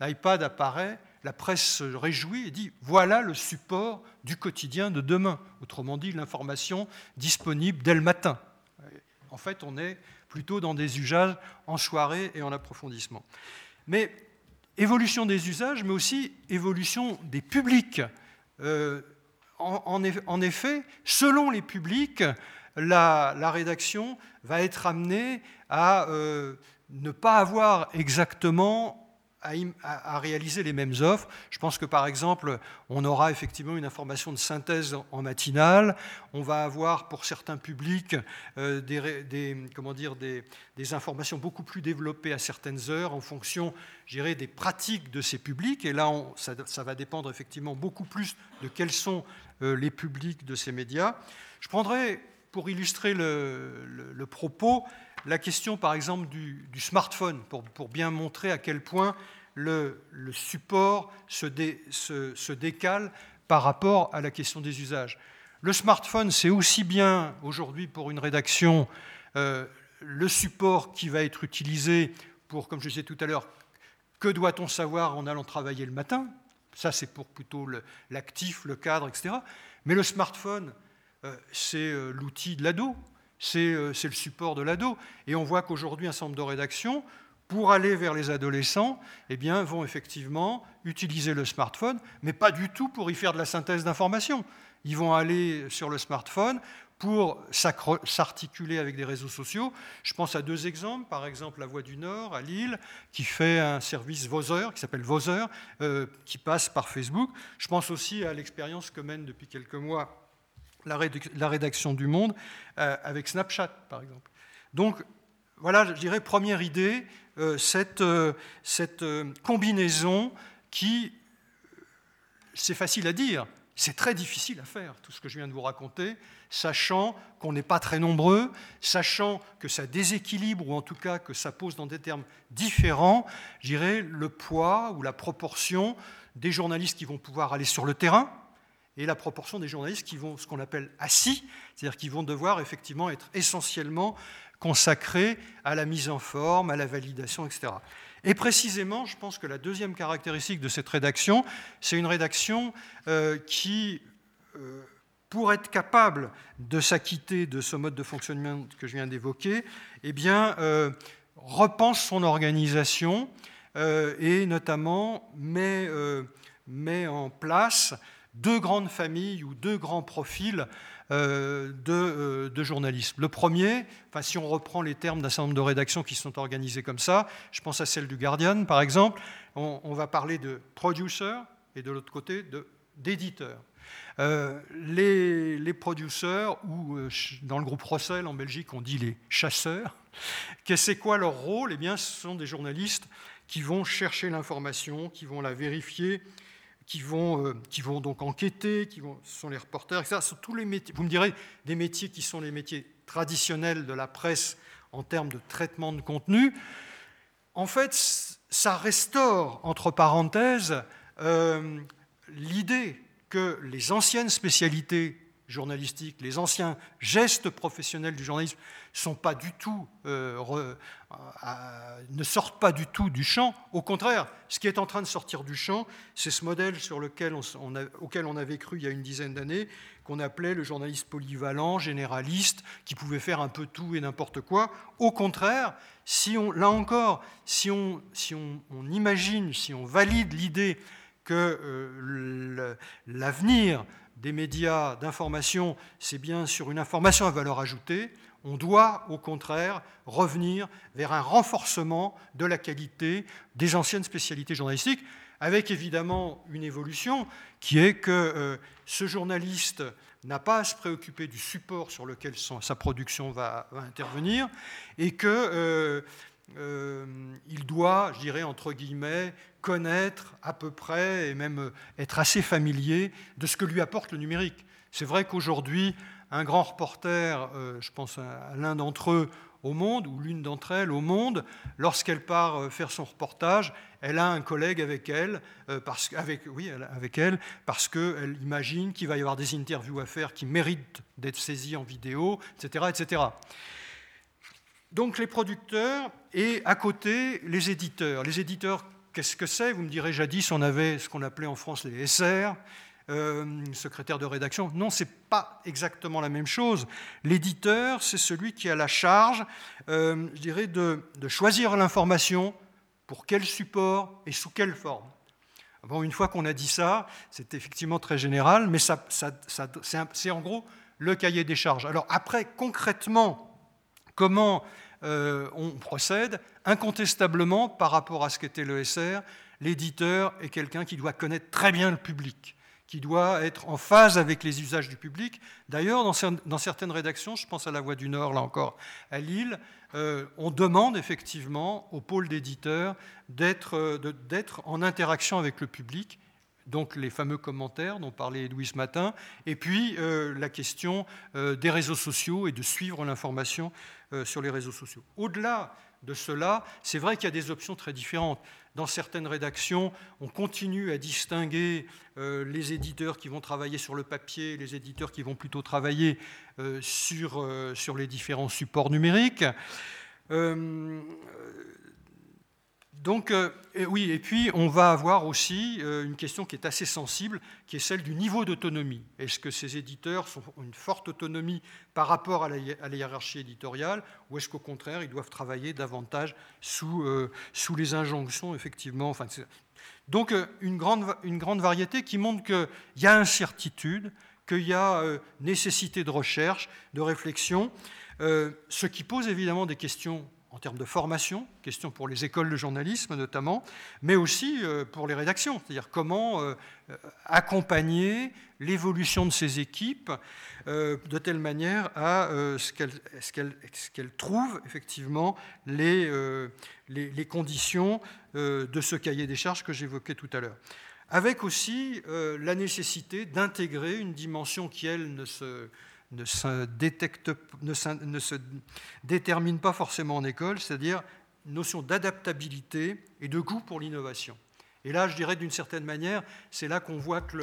l'iPad apparaît, la presse se réjouit et dit voilà le support du quotidien de demain. Autrement dit, l'information disponible dès le matin. En fait, on est plutôt dans des usages en soirée et en approfondissement. Mais évolution des usages, mais aussi évolution des publics. Euh, en, effet, selon les publics, la, rédaction va être amenée à euh, ne pas avoir exactement à, réaliser les mêmes offres. Je pense que par exemple, on aura effectivement une information de synthèse en matinale. On va avoir pour certains publics euh, des, comment dire, des, informations beaucoup plus développées à certaines heures en fonction, des pratiques de ces publics. Et là, ça, va dépendre effectivement beaucoup plus de quels sont euh, les publics de ces médias. Je prendrai pour illustrer le, propos, la question par exemple du, smartphone, pour, bien montrer à quel point le, support se, décale par rapport à la question des usages. Le smartphone, c'est aussi bien aujourd'hui pour une rédaction euh, le support qui va être utilisé pour, comme je disais tout à l'heure, que doit-on savoir en allant travailler le matin? Ça, c'est pour plutôt l'actif, le cadre, etc. Mais le smartphone, c'est euh, l'outil de l'ado, euh, c'est le support de l'ado. Et on voit qu'aujourd'hui, un centre de rédaction, pour aller vers les adolescents, eh bien, vont effectivement utiliser le smartphone, mais pas du tout pour y faire de la synthèse d'informations. Ils vont aller sur le smartphone pour s'articuler avec des réseaux sociaux. Je pense à deux exemples. Par exemple, la Voix du Nord à Lille, qui fait un service Voser, qui s'appelle Voser, qui passe par Facebook. Je pense aussi à l'expérience que mène depuis quelques mois la rédaction du Monde euh, avec Snapchat, par exemple. Donc, voilà, je dirais, première idée, euh, cette, euh, cette combinaison qui, c'est facile à dire, c'est très difficile à faire, tout ce que je viens de vous raconter, sachant qu'on n'est pas très nombreux, sachant que ça déséquilibre, ou en tout cas que ça pose dans des termes différents, je dirais, le poids ou la proportion des journalistes qui vont pouvoir aller sur le terrain, et la proportion des journalistes qui vont, ce qu'on appelle assis, c'est-à-dire qui vont devoir effectivement être essentiellement consacrés à la mise en forme, à la validation, etc. Et précisément, je pense que la deuxième caractéristique de cette rédaction, c'est une rédaction euh, qui, euh, pour être capable de s'acquitter de ce mode de fonctionnement que je viens d'évoquer, eh bien, euh, repense son organisation et notamment met, met en place deux grandes familles ou deux grands profils euh, euh, de, journalisme. Le premier, enfin, si on reprend les termes d'un certain nombre de rédactions qui sont organisées comme ça, je pense à celle du Guardian par exemple, on, va parler de producer et de l'autre côté d'éditeur. Euh, les, les producers, ou dans le groupe Rossel en Belgique, on dit les chasseurs, c'est quoi leur rôle? Eh bien, ce sont des journalistes qui vont chercher l'information, qui vont la vérifier, qui vont, qui vont donc enquêter, qui ce sont les reporters, etc. Ce sont tous les métiers, vous me direz, des métiers qui sont les métiers traditionnels de la presse en termes de traitement de contenu. En fait, ça restaure, entre parenthèses, l'idée que les anciennes spécialités journalistiques, les anciens gestes professionnels du journalisme du tout, euh, ne sortent pas du tout du champ. Au contraire, ce qui est en train de sortir du champ, c'est ce modèle sur lequel auquel on avait cru il y a une dizaine d'années, qu'on appelait le journaliste polyvalent, généraliste, qui pouvait faire un peu tout et n'importe quoi. Au contraire, là encore, si on, imagine, si on valide l'idée que euh, l'avenir des médias d'information, c'est bien sur une information à valeur ajoutée, on doit au contraire revenir vers un renforcement de la qualité des anciennes spécialités journalistiques, avec évidemment une évolution qui est que euh, ce journaliste n'a pas à se préoccuper du support sur lequel sa production va, intervenir, et que euh, euh, il doit, je dirais, entre guillemets, connaître à peu près et même euh, être assez familier de ce que lui apporte le numérique. C'est vrai qu'aujourd'hui, un grand reporter, euh, je pense à l'un d'entre eux au monde, ou l'une d'entre elles au monde, lorsqu'elle part faire son reportage, elle a un collègue avec elle, parce, avec, oui, avec elle, parce qu'elle imagine qu'il va y avoir des interviews à faire qui méritent d'être saisies en vidéo, etc. etc. Donc les producteurs et à côté les éditeurs. Les éditeurs, qu'est-ce que c'est? Vous me direz, jadis, on avait ce qu'on appelait en France les SR, euh, secrétaire de rédaction. Non, ce n'est pas exactement la même chose. L'éditeur, c'est celui qui a la charge, euh, je dirais, de, choisir l'information, pour quel support et sous quelle forme. Bon, une fois qu'on a dit ça, c'est effectivement très général, mais ça, c'est en gros le cahier des charges. Alors après, concrètement, Comment euh, on procède Incontestablement, par rapport à ce qu'était l'ESR, l'éditeur est quelqu'un qui doit connaître très bien le public, qui doit être en phase avec les usages du public. D'ailleurs, dans, certaines rédactions, je pense à La Voix du Nord, là encore, à Lille, euh, on demande effectivement au pôle d'éditeurs euh, d'être en interaction avec le public donc les fameux commentaires dont parlait Edoui ce matin, et puis la question des réseaux sociaux et de suivre l'information euh, sur les réseaux sociaux. Au-delà de cela, c'est vrai qu'il y a des options très différentes. Dans certaines rédactions, on continue à distinguer euh, les éditeurs qui vont travailler sur le papier, les éditeurs qui vont plutôt travailler euh, sur, sur les différents supports numériques. Donc, euh, oui, et puis on va avoir aussi euh, une question qui est assez sensible, qui est celle du niveau d'autonomie. Est-ce que ces éditeurs ont une forte autonomie par rapport à la, hiérarchie éditoriale, ou est-ce qu'au contraire, ils doivent travailler davantage sous, euh, les injonctions, effectivement Donc, une grande, une grande variété qui montre qu'il y a incertitude, qu'il y a nécessité de recherche, de réflexion, ce qui pose évidemment des questions en termes de formation, question pour les écoles de journalisme notamment, mais aussi euh, pour les rédactions, c'est-à-dire comment euh, accompagner l'évolution de ces équipes euh, de telle manière à ce qu'elles trouvent effectivement les, les, conditions de ce cahier des charges que j'évoquais tout à l'heure. Avec aussi la nécessité d'intégrer une dimension qui, elle, ne se ne se, détermine pas forcément en école, c'est-à-dire notion d'adaptabilité et de goût pour l'innovation. Et là, je dirais d'une certaine manière, c'est là qu'on voit que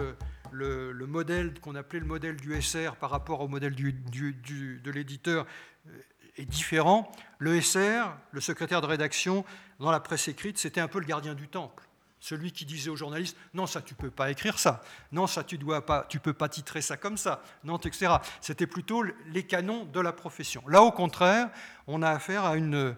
le, le, modèle qu'on appelait le modèle du SR par rapport au modèle de l'éditeur euh, est différent. Le SR, le secrétaire de rédaction, dans la presse écrite, c'était un peu le gardien du temple celui qui disait aux journalistes non ça tu peux pas écrire ça, non ça tu dois peux pas titrer ça comme ça, non etc. C'était plutôt les canons de la profession. Là au contraire, on a affaire à un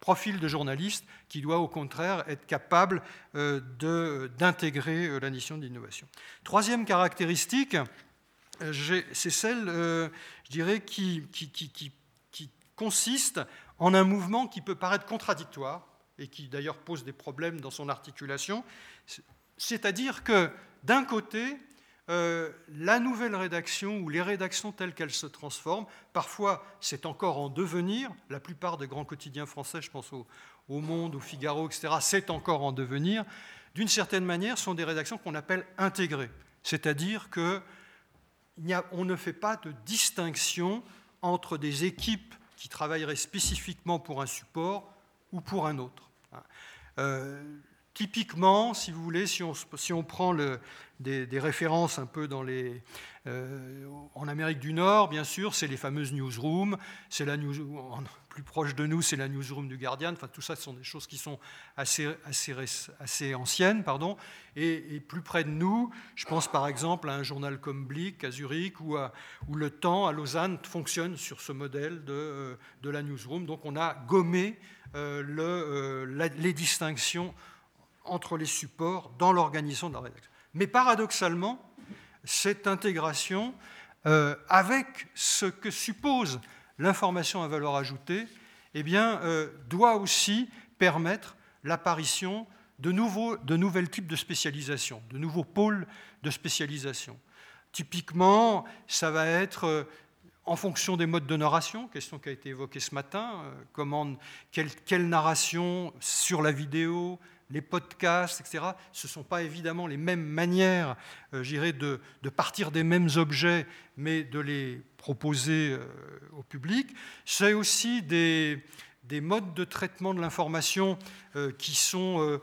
profil de journaliste qui doit au contraire être capable euh, d'intégrer euh, la notion d'innovation. Troisième caractéristique, euh, c'est celle, je dirais, qui consiste en un mouvement qui peut paraître contradictoire et qui d'ailleurs pose des problèmes dans son articulation. C'est-à-dire que d'un côté, euh, la nouvelle rédaction ou les rédactions telles qu'elles se transforment, parfois c'est encore en devenir, la plupart des grands quotidiens français, je pense au, Monde, au Figaro, etc., c'est encore en devenir. d'une certaine manière, sont des rédactions qu'on appelle intégrées. C'est-à-dire qu'on ne fait pas de distinction entre des équipes qui travailleraient spécifiquement pour un support ou pour un autre. Euh, typiquement, si vous voulez, si on, si on prend des, références un peu dans les, euh, en Amérique du Nord, bien sûr, c'est les fameuses newsrooms, c'est la news, plus proche de nous, c'est la newsroom du Guardian. Enfin, tout ça, ce sont des choses qui sont assez, assez, assez anciennes, pardon. Et, plus près de nous, je pense par exemple à un journal comme Blick à Zurich où le Temps à Lausanne fonctionne sur ce modèle de, euh, la newsroom. Donc, on a gommé euh, le, les distinctions entre les supports dans l'organisation de la rédaction. Mais paradoxalement, cette intégration, euh, avec ce que suppose l'information à valeur ajoutée, eh euh, doit aussi permettre l'apparition de, nouveaux, nouvelles types de spécialisation, de nouveaux pôles de spécialisation. Typiquement, ça va être euh, en fonction des modes de narration, question qui a été évoquée ce matin, comment, quelle, quelle narration sur la vidéo, les podcasts, etc., ce ne sont pas évidemment les mêmes manières, euh, de, de, partir des mêmes objets, mais de les proposer euh, au public. C'est aussi des, des, modes de traitement de l'information euh, qui sont... Euh,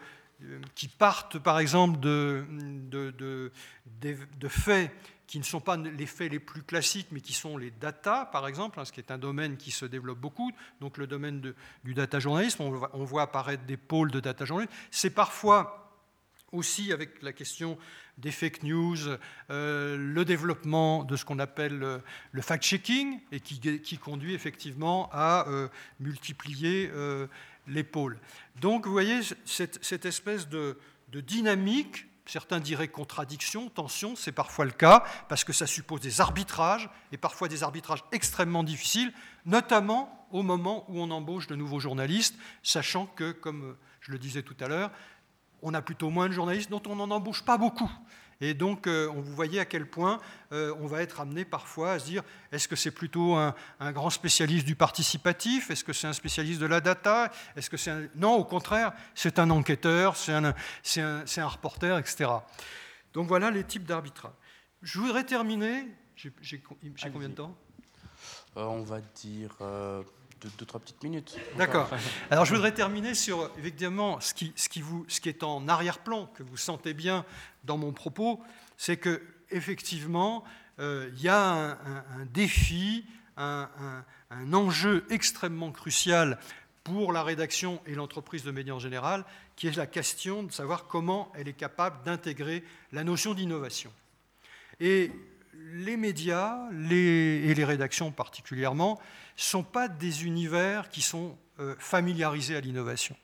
qui partent par exemple de, de faits qui ne sont pas les faits les plus classiques, mais qui sont les data, par exemple, hein, ce qui est un domaine qui se développe beaucoup, donc le domaine du data journalisme, on, voit apparaître des pôles de data journalisme. C'est parfois aussi avec la question des fake news, euh, le développement de ce qu'on appelle le, fact-checking, et qui, conduit effectivement à euh, multiplier euh, les pôles. Donc vous voyez cette, espèce de dynamique Certains diraient contradiction, tension, c'est parfois le cas, parce que ça suppose des arbitrages, et parfois des arbitrages extrêmement difficiles, notamment au moment où on embauche de nouveaux journalistes, sachant que, comme je le disais tout à l'heure, on a plutôt moins de journalistes dont on n'en embauche pas beaucoup. Et donc, euh, on vous voyez à quel point euh, on va être amené parfois à se dire est-ce que c'est plutôt un, grand spécialiste du participatif? Est-ce que c'est un spécialiste de la data? Est-ce que c'est Non, au contraire, c'est un enquêteur, c'est un, un, reporter, etc. Donc voilà les types d'arbitrage. Je voudrais terminer. J'ai combien de temps? Euh, On va dire deux, trois petites minutes. D'accord. Alors je voudrais terminer sur évidemment ce qui, ce qui, vous, ce qui est en arrière-plan, que vous sentez bien dans mon propos, c'est que effectivement euh, il y a un, défi, un, un, enjeu extrêmement crucial pour la rédaction et l'entreprise de médias en général, qui est la question de savoir comment elle est capable d'intégrer la notion d'innovation. Et les médias et les rédactions particulièrement ne sont pas des univers qui sont euh, familiarisés à l'innovation.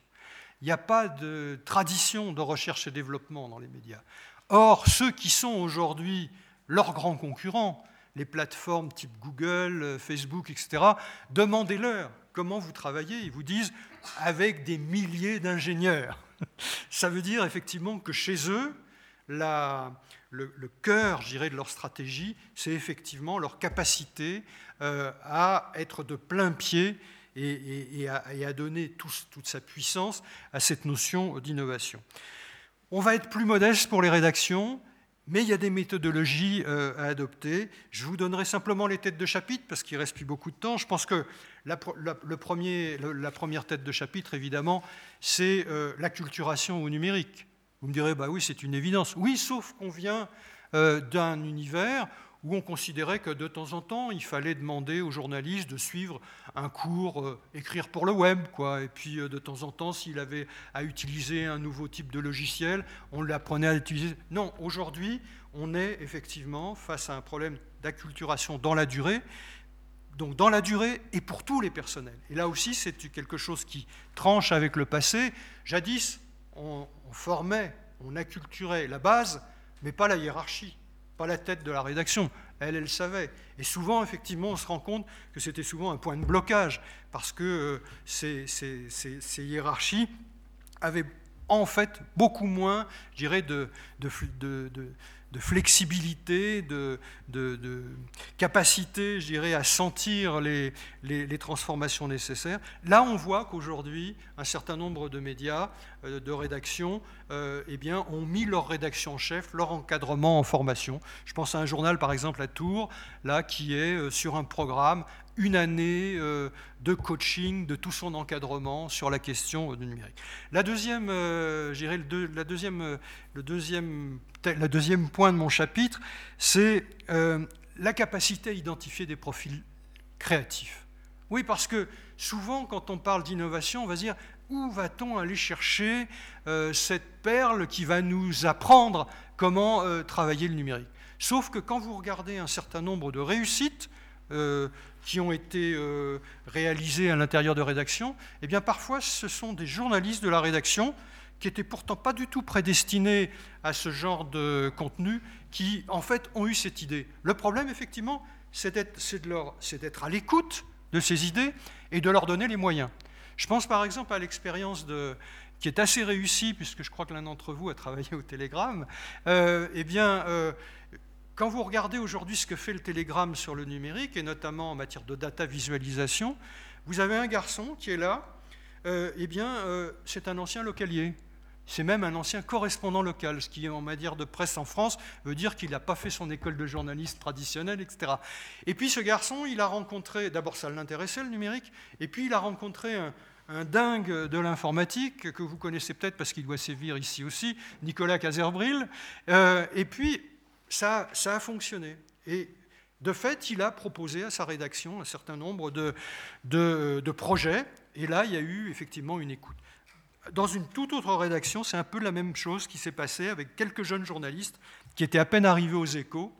Il n'y a pas de tradition de recherche et développement dans les médias. Or, ceux qui sont aujourd'hui leurs grands concurrents, les plateformes type Google, euh, Facebook, etc., demandez-leur comment vous travaillez. Ils vous disent avec des milliers d'ingénieurs. Ça veut dire effectivement que chez eux, le, cœur, de leur stratégie, c'est effectivement leur capacité euh, à être de plein pied et, à, donner toute sa puissance à cette notion d'innovation. On va être plus modeste pour les rédactions, mais il y a des méthodologies euh, à adopter. Je vous donnerai simplement les têtes de chapitre parce qu'il reste plus beaucoup de temps. Je pense que la première tête de chapitre, évidemment, c'est euh, l'acculturation au numérique. Vous me direz, bah oui, c'est une évidence. Oui, sauf qu'on vient euh, d'un univers où on considérait que de temps en temps, il fallait demander aux journalistes de suivre un cours, euh, écrire pour le web, quoi. Et puis euh, de temps en temps, s'il avait à utiliser un nouveau type de logiciel, on l'apprenait à utiliser. Non, aujourd'hui, on est effectivement face à un problème d'acculturation dans la durée, donc dans la durée et pour tous les personnels. Et là aussi, c'est quelque chose qui tranche avec le passé. Jadis, on, on formait, on acculturait la base, mais pas la hiérarchie, pas la tête de la rédaction. Elle, elle savait. Et souvent, effectivement, on se rend compte que c'était souvent un point de blocage, parce que euh, ces, hiérarchies avaient en fait beaucoup moins, je dirais, de, flexibilité, de, capacité, je dirais, à sentir les, transformations nécessaires. Là, on voit qu'aujourd'hui, un certain nombre de médias, de rédactions, euh, eh bien, ont mis leur rédaction chef, leur encadrement en formation. Je pense à un journal, par exemple, à Tours, là, qui est euh, sur un programme une année euh, de coaching de tout son encadrement sur la question du numérique. La deuxième, euh, le, deuxième, euh, le deuxième, la deuxième point de mon chapitre, c'est la capacité à identifier des profils créatifs. Oui, parce que souvent, quand on parle d'innovation, on va dire où va-t-on aller chercher cette perle qui va nous apprendre comment travailler le numérique? Sauf que quand vous regardez un certain nombre de réussites, qui ont été euh, réalisés à l'intérieur de rédaction, eh bien parfois ce sont des journalistes de la rédaction qui étaient pourtant pas du tout prédestinés à ce genre de contenu, qui en fait ont eu cette idée. Le problème, effectivement, c'est d'être à l'écoute de ces idées et de leur donner les moyens. Je pense par exemple à l'expérience qui est assez réussie, puisque je crois que l'un d'entre vous a travaillé au Télégramme, euh, eh bien, euh, quand vous regardez aujourd'hui ce que fait le Télégramme sur le numérique, et notamment en matière de data visualisation, vous avez un garçon qui est là, euh, eh bien, c'est un ancien localier. C'est même un ancien correspondant local, ce qui, en matière de presse en France, veut dire qu'il n'a pas fait son école de journaliste traditionnelle, etc. Et puis ce garçon, il a rencontré, d'abord ça l'intéressait le numérique, et puis il a rencontré un, dingue de l'informatique, que vous connaissez peut-être parce qu'il doit sévir ici aussi, Nicolas Caserbril. Euh, et puis ça, a fonctionné. Et de fait, il a proposé à sa rédaction un certain nombre de, projets, et là, il y a eu effectivement une écoute. Dans une toute autre rédaction, c'est un peu la même chose qui s'est passé avec quelques jeunes journalistes qui étaient à peine arrivés aux échos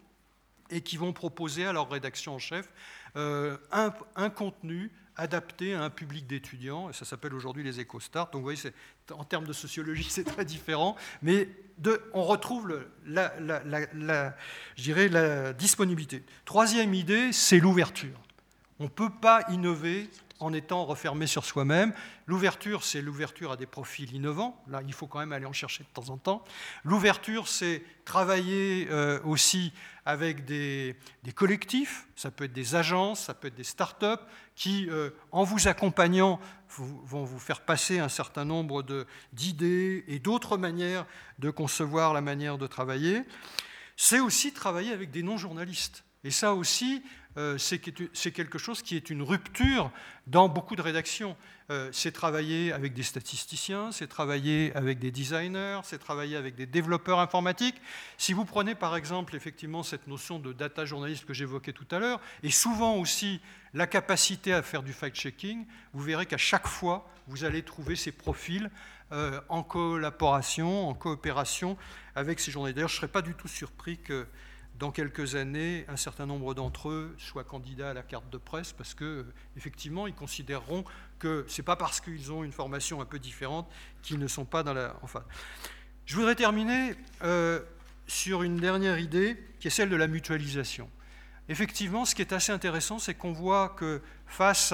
et qui vont proposer à leur rédaction en chef euh, un, un, contenu adapté à un public d'étudiants, et ça s'appelle aujourd'hui les EcoStart. Donc vous voyez, en termes de sociologie, c'est très différent, mais on retrouve la, la, la, la disponibilité. Troisième idée, c'est l'ouverture. On ne peut pas innover en étant refermé sur soi-même. L'ouverture, c'est l'ouverture à des profils innovants. Là, il faut quand même aller en chercher de temps en temps. L'ouverture, c'est travailler euh, aussi avec des, collectifs. Ça peut être des agences, ça peut être des start-up qui, euh, en vous accompagnant, vont vous faire passer un certain nombre d'idées et d'autres manières de concevoir la manière de travailler. C'est aussi travailler avec des non-journalistes. Et ça aussi, c'est quelque chose qui est une rupture dans beaucoup de rédactions. Euh, c'est travailler avec des statisticiens, c'est travailler avec des designers, c'est travailler avec des développeurs informatiques. Si vous prenez par exemple effectivement cette notion de data journaliste que j'évoquais tout à l'heure, et souvent aussi la capacité à faire du fact-checking, vous verrez qu'à chaque fois, vous allez trouver ces profils euh, en collaboration, en coopération avec ces journalistes. D'ailleurs, je ne serais pas du tout surpris que dans quelques années, un certain nombre d'entre eux soient candidats à la carte de presse parce que, effectivement, ils considéreront que ce n'est pas parce qu'ils ont une formation un peu différente qu'ils ne sont pas dans la. Enfin, je voudrais terminer euh, sur une dernière idée qui est celle de la mutualisation. Effectivement, ce qui est assez intéressant, c'est qu'on voit que face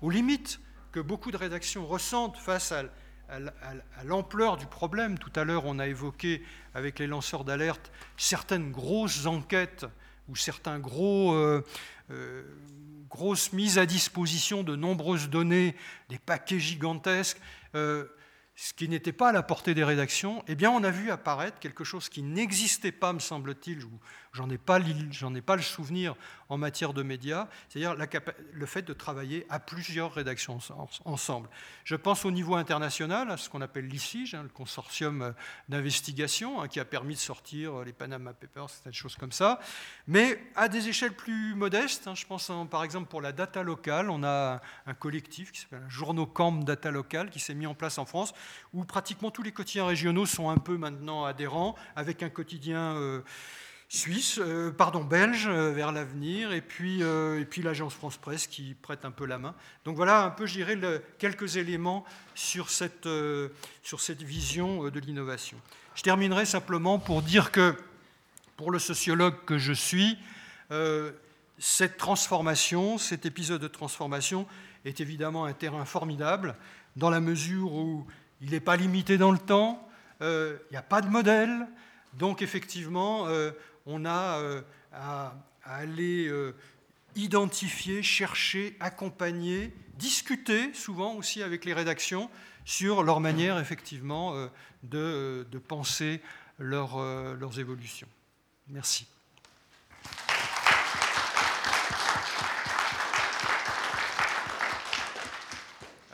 aux limites que beaucoup de rédactions ressentent face à à l'ampleur du problème. Tout à l'heure, on a évoqué avec les lanceurs d'alerte certaines grosses enquêtes ou certaines euh, euh, grosses mises à disposition de nombreuses données, des paquets gigantesques. Euh, ce qui n'était pas à la portée des rédactions, eh bien, on a vu apparaître quelque chose qui n'existait pas, me semble-t-il, j'en ai, pas, le souvenir en matière de médias, c'est-à-dire le fait de travailler à plusieurs rédactions ensemble. Je pense au niveau international, à ce qu'on appelle l'ICIG, hein, le consortium euh, d'investigation, hein, qui a permis de sortir euh, les Panama Papers, des choses comme ça, mais à des échelles plus modestes. Hein, je pense par exemple pour la data locale, on a un collectif qui s'appelle Journaux Camp Data Local qui s'est mis en place en France, où pratiquement tous les quotidiens régionaux sont un peu maintenant adhérents, avec un quotidien... Euh, suisse, euh, pardon, belge euh, vers l'avenir, et puis, euh, et puis l'agence France Presse qui prête un peu la main. Donc voilà un peu, je dirais, quelques éléments sur cette, sur cette vision de l'innovation. Je terminerai simplement pour dire que, pour le sociologue que je suis, cette transformation, cet épisode de transformation est évidemment un terrain formidable, dans la mesure où il n'est pas limité dans le temps, il n'y a pas de modèle, Donc effectivement, on a à, aller identifier, chercher, accompagner, discuter souvent aussi avec les rédactions sur leur manière effectivement de, penser leurs évolutions. Merci.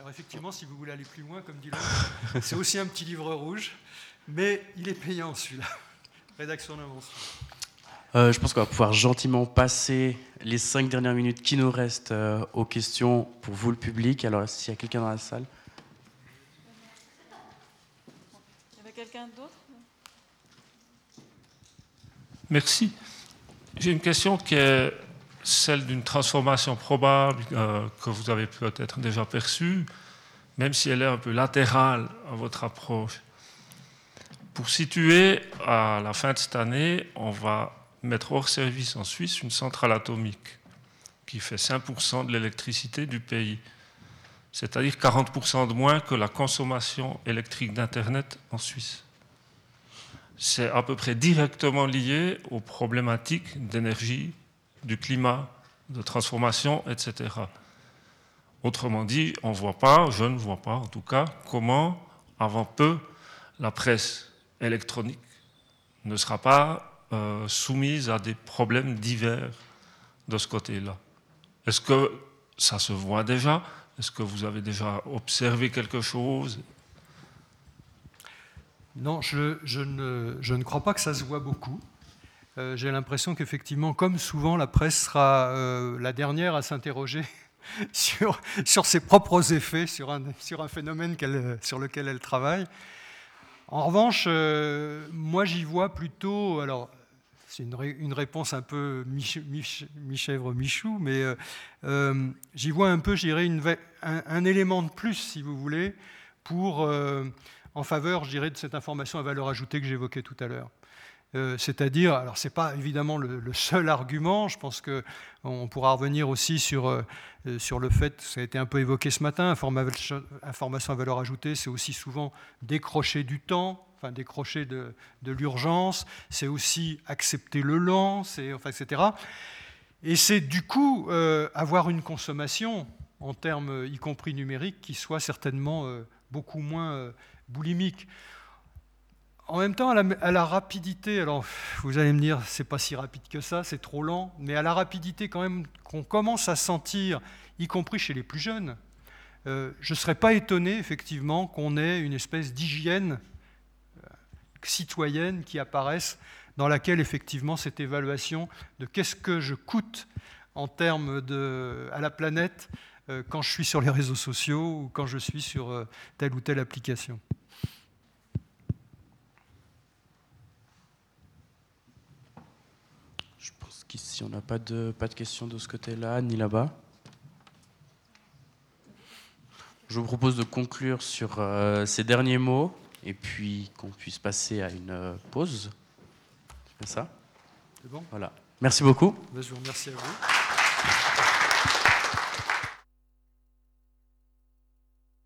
effectivement, si vous voulez aller plus loin, comme dit l'autre, c'est aussi un petit livre rouge, mais il est payant celui-là. Rédaction d'invention. Euh, je pense qu'on va pouvoir gentiment passer les cinq dernières minutes qui nous restent euh, aux questions pour vous, le public. Alors, s'il y a quelqu'un dans la salle? Il y avait quelqu'un d'autre? Merci. J'ai une question qui est celle d'une transformation probable euh, que vous avez peut-être déjà perçue, même si elle est un peu latérale à votre approche. Pour situer, à la fin de cette année, on va mettre hors service en Suisse une centrale atomique qui fait 5% de l'électricité du pays, c'est-à-dire 40% de moins que la consommation électrique d'Internet en Suisse. C'est à peu près directement lié aux problématiques d'énergie, du climat, de transformation, etc. Autrement dit, on ne voit pas, je ne vois pas en tout cas, comment, avant peu, la presse électronique ne sera pas euh, soumise à des problèmes divers de ce côté-là. Est-ce que ça se voit déjà? Est-ce que vous avez déjà observé quelque chose? Non, je, ne, je, ne, crois pas que ça se voit beaucoup. Euh, j'ai l'impression qu'effectivement, comme souvent, la presse sera euh, la dernière à s'interroger sur, sur, ses propres effets, sur un, sur un phénomène sur lequel elle travaille. En revanche, moi j'y vois plutôt, alors c'est une, réponse un peu mi-chèvre, mi-chou, mais j'y vois un peu, je dirais, un, élément de plus, si vous voulez, pour, en faveur, je dirais, de cette information à valeur ajoutée que j'évoquais tout à l'heure. Euh, c'est-à-dire, alors ce n'est pas évidemment le, seul argument, je pense qu'on pourra revenir aussi sur, euh, sur le fait, ça a été un peu évoqué ce matin, information à valeur ajoutée, c'est aussi souvent décrocher du temps, enfin décrocher de, l'urgence, c'est aussi accepter le lent, enfin, etc. Et c'est du coup euh, avoir une consommation, en termes y compris numériques, qui soit certainement beaucoup moins boulimique. En même temps, à la, rapidité, alors vous allez me dire, c'est pas si rapide que ça, c'est trop lent, mais à la rapidité quand même qu'on commence à sentir, y compris chez les plus jeunes, euh, je ne serais pas étonné effectivement qu'on ait une espèce d'hygiène euh, citoyenne qui apparaisse, dans laquelle effectivement cette évaluation de qu'est-ce que je coûte en termes de, à la planète euh, quand je suis sur les réseaux sociaux ou quand je suis sur telle ou telle application. Si on n'a pas de, pas de questions de ce côté-là, ni là-bas. Je vous propose de conclure sur euh, ces derniers mots et puis qu'on puisse passer à une euh, pause. C'est ça? C'est bon? Voilà. Merci beaucoup. Ben, je vous remercie à vous.